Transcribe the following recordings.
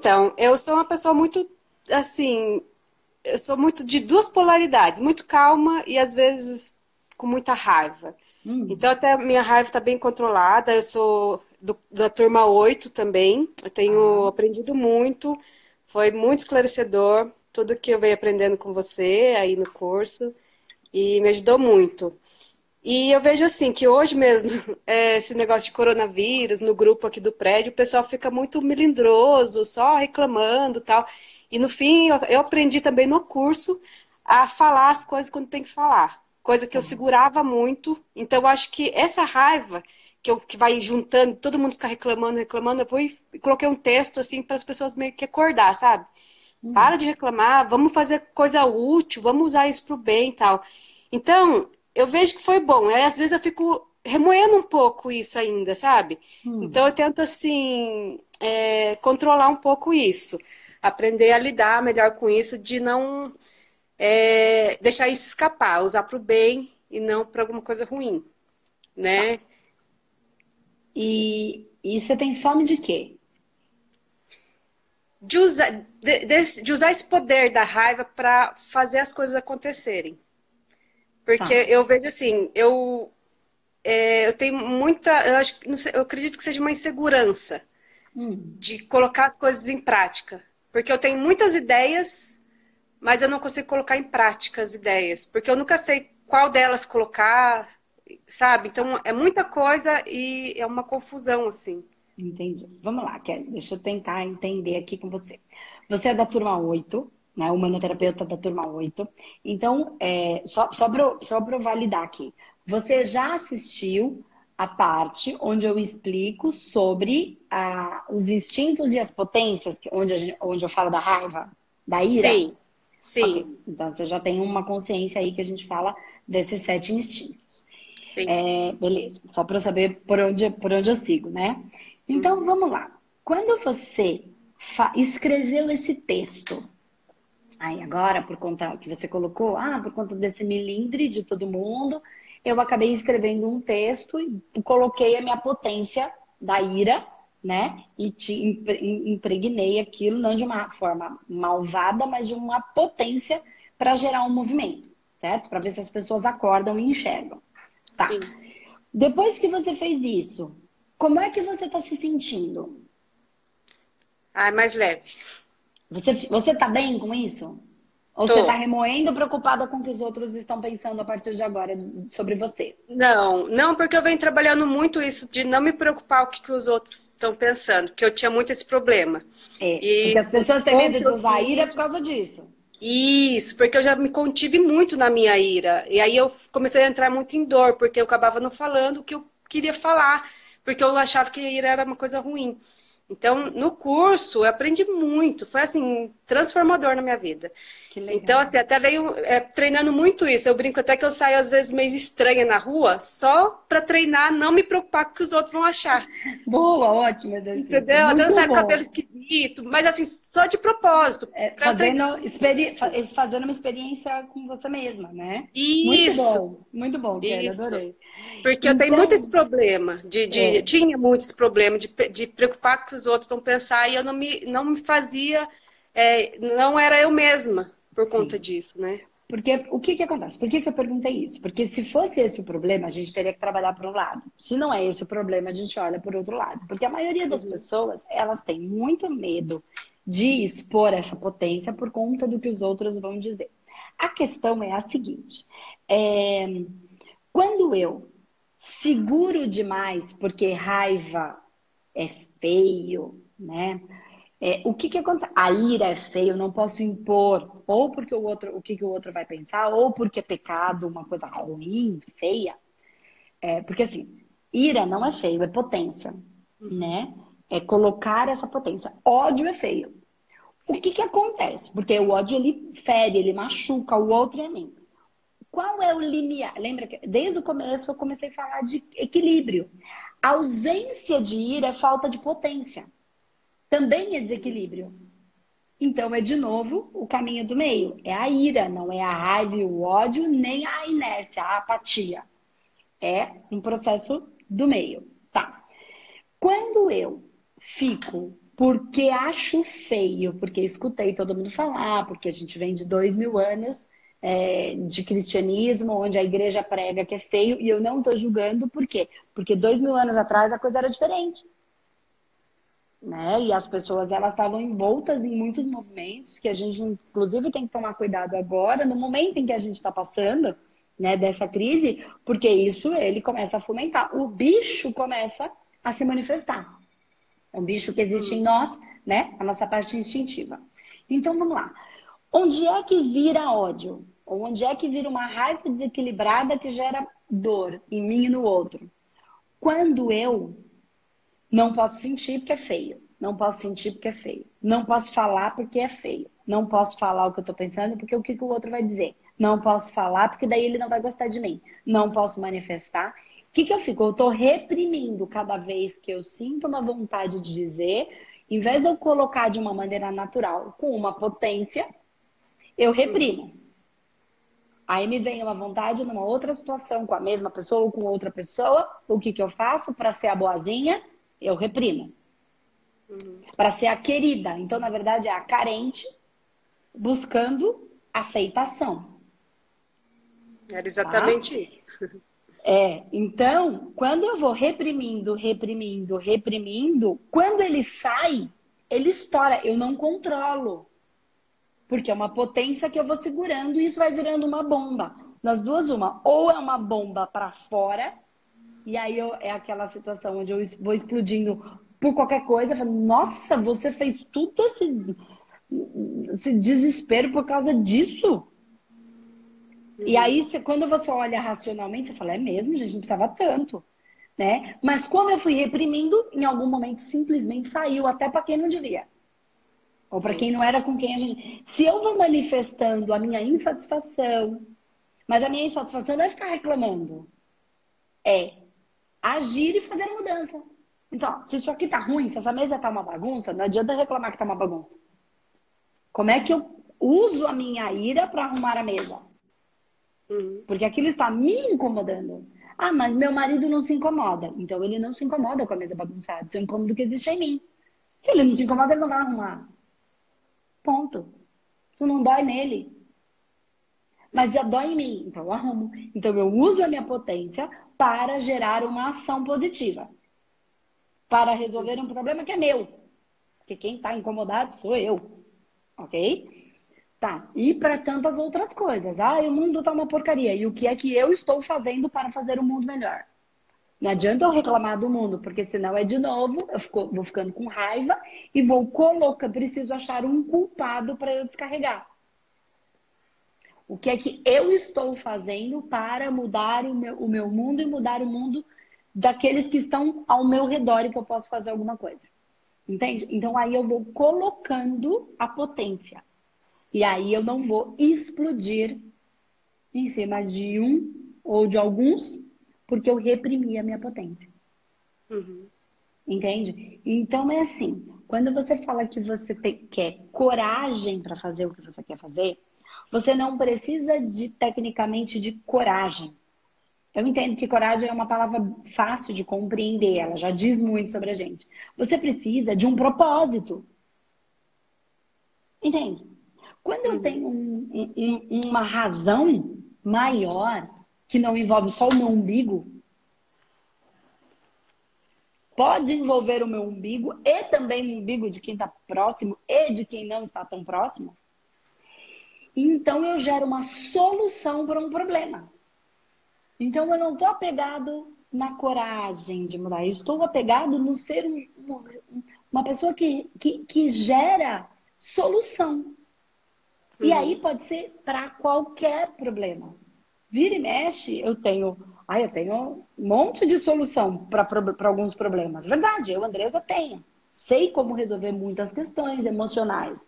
Então, eu sou uma pessoa muito, assim, eu sou muito de duas polaridades, muito calma e às vezes com muita raiva. Hum. Então, até a minha raiva está bem controlada. Eu sou do, da turma 8 também. Eu tenho ah. aprendido muito. Foi muito esclarecedor tudo que eu venho aprendendo com você aí no curso. E me ajudou muito. E eu vejo assim que hoje mesmo, é, esse negócio de coronavírus no grupo aqui do prédio, o pessoal fica muito melindroso, só reclamando tal. E no fim, eu aprendi também no curso a falar as coisas quando tem que falar. Coisa que eu segurava muito. Então, eu acho que essa raiva que, eu, que vai juntando, todo mundo fica reclamando, reclamando, eu vou e coloquei um texto assim para as pessoas meio que acordar, sabe? Uhum. Para de reclamar, vamos fazer coisa útil, vamos usar isso para o bem e tal. Então, eu vejo que foi bom. Aí, às vezes eu fico remoendo um pouco isso ainda, sabe? Hum. Então eu tento assim é, controlar um pouco isso, aprender a lidar melhor com isso, de não é, deixar isso escapar, usar para o bem e não para alguma coisa ruim, né? E, e você tem fome de quê? De usar, de, de, de usar esse poder da raiva para fazer as coisas acontecerem. Porque tá. eu vejo assim, eu, é, eu tenho muita. Eu, acho, sei, eu acredito que seja uma insegurança hum. de colocar as coisas em prática. Porque eu tenho muitas ideias, mas eu não consigo colocar em prática as ideias. Porque eu nunca sei qual delas colocar, sabe? Então é muita coisa e é uma confusão, assim. Entendi. Vamos lá, Kelly. Deixa eu tentar entender aqui com você. Você é da turma 8, né? Humanoterapeuta da turma 8. Então, é, só, só para validar aqui. Você já assistiu a parte onde eu explico sobre a, os instintos e as potências, onde, gente, onde eu falo da raiva, da ira? Sim, sim. Okay. Então, você já tem uma consciência aí que a gente fala desses sete instintos. Sim. É, beleza, só para eu saber por onde, por onde eu sigo, né? Então, vamos lá. Quando você escreveu esse texto, Aí agora, por conta que você colocou, ah, por conta desse milindre de todo mundo, eu acabei escrevendo um texto e coloquei a minha potência da ira, né? E te impregnei aquilo, não de uma forma malvada, mas de uma potência para gerar um movimento, certo? Para ver se as pessoas acordam e enxergam. Tá. Sim. Depois que você fez isso, como é que você está se sentindo? Ah, mais leve. Você, você tá bem com isso? Ou Tô. você tá remoendo, preocupada com o que os outros estão pensando a partir de agora sobre você? Não, não, porque eu venho trabalhando muito isso de não me preocupar o que, que os outros estão pensando, porque eu tinha muito esse problema. É, e porque as pessoas têm medo de usar a ira por causa disso. Isso, porque eu já me contive muito na minha ira. E aí eu comecei a entrar muito em dor, porque eu acabava não falando o que eu queria falar, porque eu achava que a ira era uma coisa ruim. Então, no curso, eu aprendi muito. Foi, assim, transformador na minha vida. Então, assim, até veio é, treinando muito isso. Eu brinco até que eu saio, às vezes, meio estranha na rua, só para treinar, não me preocupar com o que os outros vão achar. Boa, ótimo. Entendeu? Às vezes eu saio com cabelo esquisito, mas, assim, só de propósito. É, fazendo, experi... fazendo uma experiência com você mesma, né? Isso. Muito bom, muito bom, Kelly, adorei. Porque então... eu tenho muito esse problema, de, de é. tinha muito esse problema de, de preocupar com os outros vão pensar e eu não me, não me fazia, é, não era eu mesma por conta Sim. disso, né? Porque o que, que acontece? Por que, que eu perguntei isso? Porque se fosse esse o problema, a gente teria que trabalhar por um lado. Se não é esse o problema, a gente olha por outro lado. Porque a maioria das uhum. pessoas, elas têm muito medo de expor essa potência por conta do que os outros vão dizer. A questão é a seguinte: é, quando eu seguro demais porque raiva é feio, né? É, o que que acontece? A ira é feio, não posso impor, ou porque o outro, o que que o outro vai pensar, ou porque é pecado, uma coisa ruim, feia. É, porque assim, ira não é feio, é potência, né? É colocar essa potência. Ódio é feio. O que que acontece? Porque o ódio ele fere, ele machuca o outro e a mim. Qual é o limiar? Lembra que desde o começo eu comecei a falar de equilíbrio. A ausência de ira é falta de potência. Também é desequilíbrio. Então é de novo o caminho do meio. É a ira, não é a raiva o ódio, nem a inércia, a apatia. É um processo do meio. Tá. Quando eu fico porque acho feio, porque escutei todo mundo falar, porque a gente vem de dois mil anos é, de cristianismo, onde a igreja prega que é feio, e eu não estou julgando, por quê? Porque dois mil anos atrás a coisa era diferente. Né? E as pessoas elas estavam envoltas em muitos movimentos que a gente, inclusive, tem que tomar cuidado agora, no momento em que a gente está passando né, dessa crise, porque isso ele começa a fomentar. O bicho começa a se manifestar. É um bicho que existe em nós, né? A nossa parte instintiva. Então vamos lá. Onde é que vira ódio? Onde é que vira uma raiva desequilibrada que gera dor em mim e no outro? Quando eu não posso sentir porque é feio. Não posso sentir porque é feio. Não posso falar porque é feio. Não posso falar o que eu estou pensando porque o que, que o outro vai dizer. Não posso falar porque daí ele não vai gostar de mim. Não posso manifestar. O que, que eu fico? Eu estou reprimindo cada vez que eu sinto uma vontade de dizer, em vez de eu colocar de uma maneira natural, com uma potência, eu reprimo. Aí me vem uma vontade numa outra situação, com a mesma pessoa ou com outra pessoa, o que, que eu faço para ser a boazinha? Eu reprimo. Uhum. Para ser a querida. Então, na verdade, é a carente buscando aceitação. Era exatamente tá? isso. É, então, quando eu vou reprimindo, reprimindo, reprimindo, quando ele sai, ele estoura. Eu não controlo. Porque é uma potência que eu vou segurando e isso vai virando uma bomba. Nas duas, uma. Ou é uma bomba para fora, e aí eu, é aquela situação onde eu vou explodindo por qualquer coisa. Falo, Nossa, você fez tudo esse, esse desespero por causa disso? E aí, quando você olha racionalmente, você fala, é mesmo, gente, não precisava tanto. Né? Mas como eu fui reprimindo, em algum momento simplesmente saiu, até para quem não devia. Ou para quem não era com quem a gente. Se eu vou manifestando a minha insatisfação, mas a minha insatisfação não é ficar reclamando, é agir e fazer mudança. Então, se isso aqui tá ruim, se essa mesa tá uma bagunça, não adianta reclamar que tá uma bagunça. Como é que eu uso a minha ira para arrumar a mesa? Uhum. Porque aquilo está me incomodando. Ah, mas meu marido não se incomoda. Então ele não se incomoda com a mesa bagunçada. Isso é um incômodo que existe em mim. Se ele não se incomoda, ele não vai arrumar. Ponto. Isso não dói nele. Mas já dói em mim, então eu arrumo. Então eu uso a minha potência para gerar uma ação positiva. Para resolver um problema que é meu. Porque quem está incomodado sou eu. Ok? Tá. E para tantas outras coisas. Ah, o mundo tá uma porcaria. E o que é que eu estou fazendo para fazer o mundo melhor? Não adianta eu reclamar do mundo, porque senão é de novo, eu fico, vou ficando com raiva e vou colocar, preciso achar um culpado para eu descarregar. O que é que eu estou fazendo para mudar o meu, o meu mundo e mudar o mundo daqueles que estão ao meu redor e que eu posso fazer alguma coisa? Entende? Então aí eu vou colocando a potência. E aí eu não vou explodir em cima de um ou de alguns porque eu reprimi a minha potência. Uhum. Entende? Então é assim, quando você fala que você te, quer coragem para fazer o que você quer fazer, você não precisa de tecnicamente de coragem. Eu entendo que coragem é uma palavra fácil de compreender, ela já diz muito sobre a gente. Você precisa de um propósito. Entende? Quando eu uhum. tenho um, um, uma razão maior que não envolve só o meu umbigo, pode envolver o meu umbigo e também o umbigo de quem está próximo e de quem não está tão próximo. Então eu gero uma solução para um problema. Então eu não estou apegado na coragem de mudar, eu estou apegado no ser um, uma pessoa que, que, que gera solução. Uhum. E aí pode ser para qualquer problema. Vira e mexe, eu tenho. Ai, eu tenho um monte de solução para alguns problemas. Verdade, eu, Andresa, tenho. Sei como resolver muitas questões emocionais.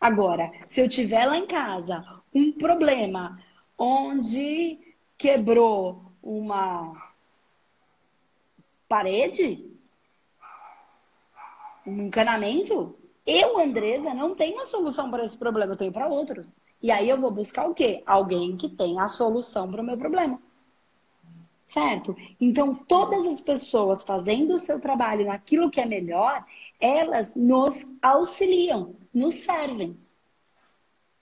Agora, se eu tiver lá em casa um problema onde quebrou uma parede, um encanamento, eu, Andresa, não tenho a solução para esse problema, eu tenho para outros. E aí eu vou buscar o quê? Alguém que tenha a solução para o meu problema. Certo? Então, todas as pessoas fazendo o seu trabalho naquilo que é melhor, elas nos auxiliam, nos servem.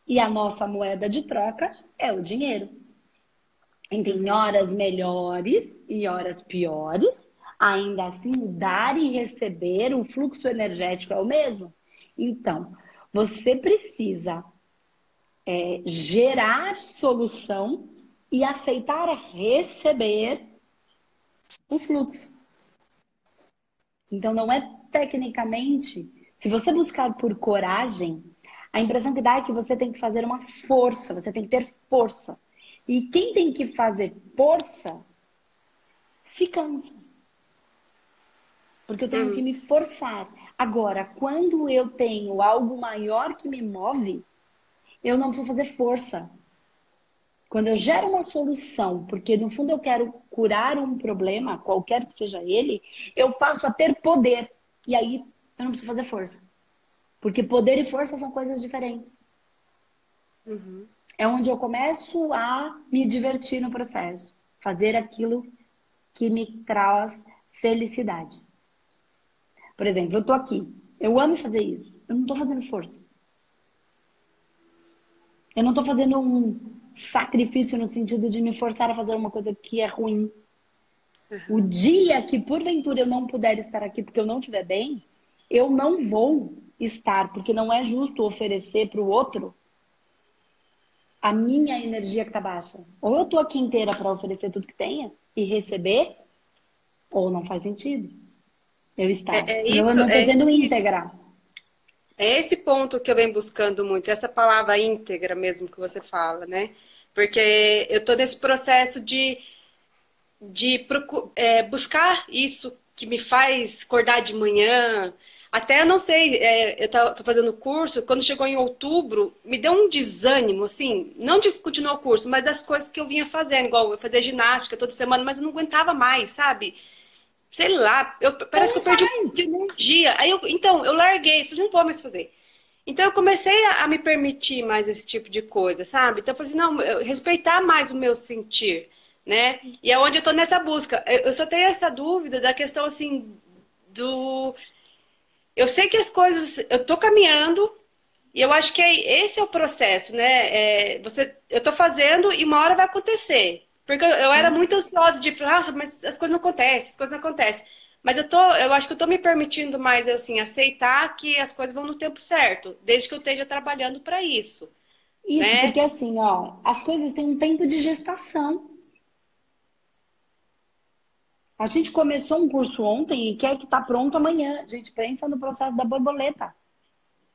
E a nossa moeda de troca é o dinheiro. E tem horas melhores e horas piores. Ainda assim, o dar e receber, o fluxo energético é o mesmo. Então, você precisa é, gerar solução e aceitar receber o fluxo. Então, não é tecnicamente. Se você buscar por coragem, a impressão que dá é que você tem que fazer uma força, você tem que ter força. E quem tem que fazer força se cansa. Porque eu tenho hum. que me forçar. Agora, quando eu tenho algo maior que me move, eu não preciso fazer força. Quando eu gero uma solução, porque no fundo eu quero curar um problema, qualquer que seja ele, eu passo a ter poder. E aí eu não preciso fazer força. Porque poder e força são coisas diferentes. Uhum. É onde eu começo a me divertir no processo. Fazer aquilo que me traz felicidade. Por exemplo, eu tô aqui. Eu amo fazer isso. Eu não tô fazendo força. Eu não tô fazendo um sacrifício no sentido de me forçar a fazer uma coisa que é ruim. Uhum. O dia que porventura eu não puder estar aqui porque eu não estiver bem, eu não vou estar, porque não é justo oferecer para o outro a minha energia que está baixa. Ou eu estou aqui inteira para oferecer tudo que tenha e receber, ou não faz sentido eu estar. É, é isso, eu não estou é, sendo íntegra. É esse ponto que eu venho buscando muito, essa palavra íntegra mesmo que você fala, né? Porque eu estou nesse processo de, de é, buscar isso que me faz acordar de manhã. Até, não sei, é, eu estou fazendo curso, quando chegou em outubro, me deu um desânimo, assim, não de continuar o curso, mas das coisas que eu vinha fazendo, igual eu fazia ginástica toda semana, mas eu não aguentava mais, sabe? Sei lá, eu, parece Como que eu perdi um dia. Aí eu, então, eu larguei, falei, não vou mais fazer. Então eu comecei a, a, me permitir mais esse tipo de coisa, sabe? Então eu falei assim, não, eu, respeitar mais o meu sentir, né? E é onde eu tô nessa busca. Eu, eu só tenho essa dúvida da questão assim do eu sei que as coisas eu tô caminhando e eu acho que é, esse é o processo, né? É, você eu tô fazendo e uma hora vai acontecer. Porque eu, eu era muito ansiosa de falar, ah, mas as coisas não acontecem, as coisas não acontecem. Mas eu tô, eu acho que eu tô me permitindo mais assim aceitar que as coisas vão no tempo certo, desde que eu esteja trabalhando para isso. Isso, né? porque assim, ó, as coisas têm um tempo de gestação. A gente começou um curso ontem e quer que tá pronto amanhã. A gente pensa no processo da borboleta.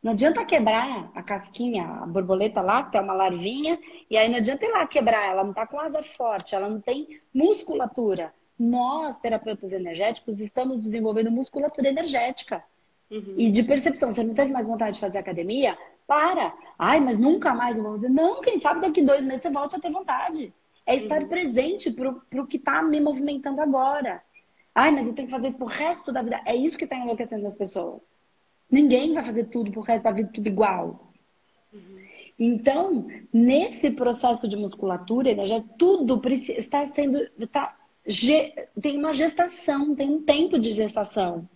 Não adianta quebrar a casquinha, a borboleta lá, que tem uma larvinha, e aí não adianta ir lá quebrar, ela não tá com asa forte, ela não tem musculatura. Nós, terapeutas energéticos, estamos desenvolvendo musculatura energética. Uhum. E de percepção, você não teve mais vontade de fazer academia? Para! Ai, mas nunca mais eu vou fazer. Não, quem sabe daqui dois meses você volte a ter vontade. É estar uhum. presente pro, pro que está me movimentando agora. Ai, mas eu tenho que fazer isso pro resto da vida. É isso que está enlouquecendo as pessoas. Ninguém vai fazer tudo pro resto da vida, tudo igual. Então, nesse processo de musculatura, já tudo está sendo. Está tem uma gestação, tem um tempo de gestação.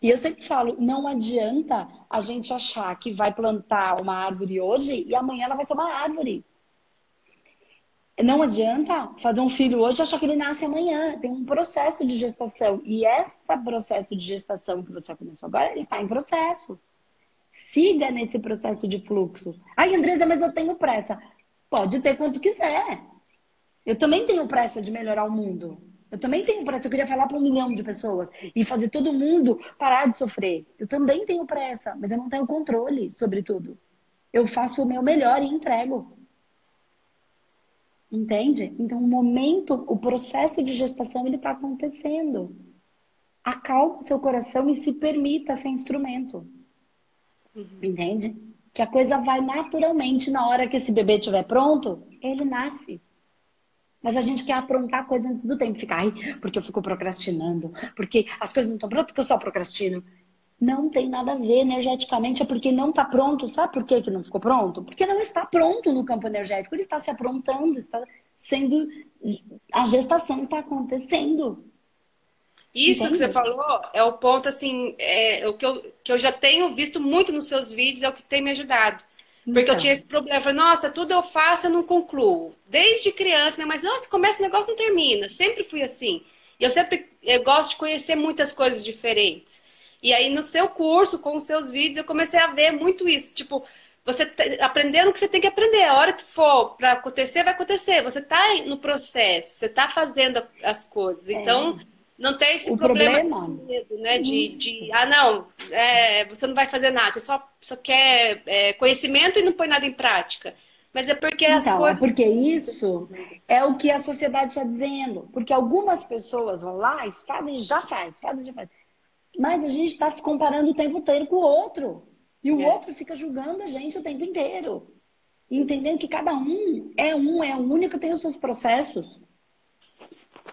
E eu sempre falo, não adianta a gente achar que vai plantar uma árvore hoje e amanhã ela vai ser uma árvore. Não adianta fazer um filho hoje e achar que ele nasce amanhã. Tem um processo de gestação. E esse processo de gestação que você começou agora, ele está em processo. Siga nesse processo de fluxo. Ai, Andresa, mas eu tenho pressa. Pode ter quanto quiser. Eu também tenho pressa de melhorar o mundo. Eu também tenho pressa. Eu queria falar para um milhão de pessoas e fazer todo mundo parar de sofrer. Eu também tenho pressa, mas eu não tenho controle sobre tudo. Eu faço o meu melhor e entrego. Entende? Então, o momento, o processo de gestação, ele está acontecendo. Acalme seu coração e se permita ser instrumento. Uhum. Entende? Que a coisa vai naturalmente na hora que esse bebê estiver pronto, ele nasce. Mas a gente quer aprontar coisa antes do tempo. Ficar, ai, porque eu fico procrastinando, porque as coisas não estão prontas, porque eu só procrastino. Não tem nada a ver energeticamente, é porque não está pronto. Sabe por que, que não ficou pronto? Porque não está pronto no campo energético. Ele está se aprontando, está sendo. A gestação está acontecendo. Isso que você falou é o ponto, assim, é, o que eu, que eu já tenho visto muito nos seus vídeos, é o que tem me ajudado. Porque então. eu tinha esse problema. Eu falei, nossa, tudo eu faço, eu não concluo. Desde criança, minha mãe, nossa, começa o negócio não termina. Sempre fui assim. E eu sempre eu gosto de conhecer muitas coisas diferentes. E aí, no seu curso, com os seus vídeos, eu comecei a ver muito isso. Tipo, você tá aprendendo o que você tem que aprender. A hora que for para acontecer, vai acontecer. Você está no processo, você está fazendo as coisas. É. Então, não tem esse o problema, problema de medo, né? De, de, ah, não, é, você não vai fazer nada, você só, só quer é, conhecimento e não põe nada em prática. Mas é porque então, as é coisas. É porque isso é o que a sociedade está dizendo. Porque algumas pessoas vão lá e fazem, já faz, fazem, já faz. Mas a gente está se comparando o tempo inteiro com o outro. E o é. outro fica julgando a gente o tempo inteiro. Entendendo que cada um é um, é único, tem os seus processos.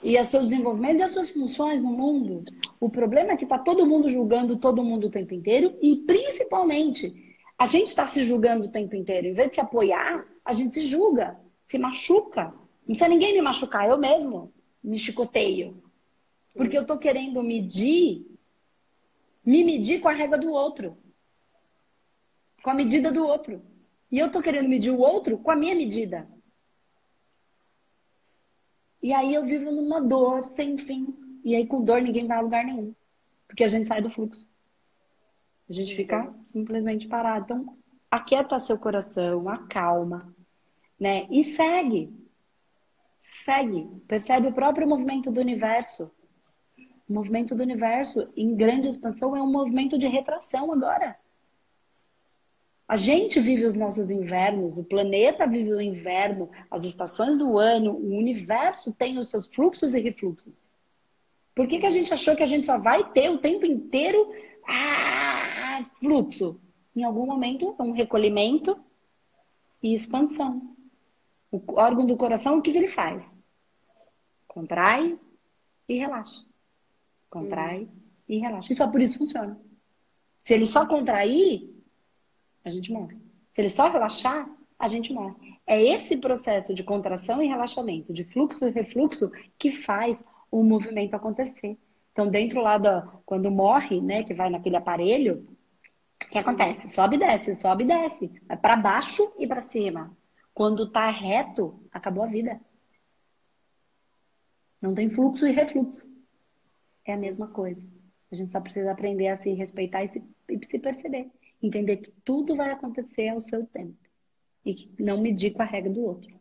E os seus desenvolvimentos e as suas funções no mundo. O problema é que está todo mundo julgando todo mundo o tempo inteiro. E principalmente, a gente está se julgando o tempo inteiro. Em vez de se apoiar, a gente se julga, se machuca. Não precisa ninguém me machucar, eu mesmo me chicoteio. Porque eu estou querendo medir, me medir com a regra do outro com a medida do outro. E eu tô querendo medir o outro com a minha medida. E aí eu vivo numa dor sem fim. E aí com dor ninguém vai a lugar nenhum. Porque a gente sai do fluxo. A gente fica simplesmente parado. Então, aquieta seu coração, acalma, né? E segue. Segue. Percebe o próprio movimento do universo. O movimento do universo em grande expansão é um movimento de retração agora. A gente vive os nossos invernos, o planeta vive o inverno, as estações do ano, o universo tem os seus fluxos e refluxos. Por que, que a gente achou que a gente só vai ter o tempo inteiro ah, fluxo? Em algum momento, um recolhimento e expansão. O órgão do coração, o que, que ele faz? Contrai e relaxa. Contrai hum. e relaxa. E só por isso funciona. Se ele só contrair, a gente morre. Se ele só relaxar, a gente morre. É esse processo de contração e relaxamento, de fluxo e refluxo, que faz o movimento acontecer. Então, dentro lá da. Quando morre, né, que vai naquele aparelho, o que acontece? Sobe e desce, sobe e desce. Vai para baixo e para cima. Quando tá reto, acabou a vida. Não tem fluxo e refluxo. É a mesma coisa. A gente só precisa aprender a se respeitar e se, e se perceber. Entender que tudo vai acontecer ao seu tempo. E não medir com a regra do outro.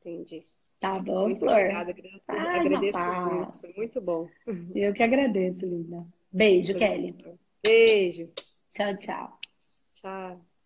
Entendi. Tá bom, muito Flor? Obrigada, ah, agradeço rapaz. muito, foi muito bom. Eu que agradeço, linda. Beijo, Kelly. Beijo. Tchau, tchau. Tchau.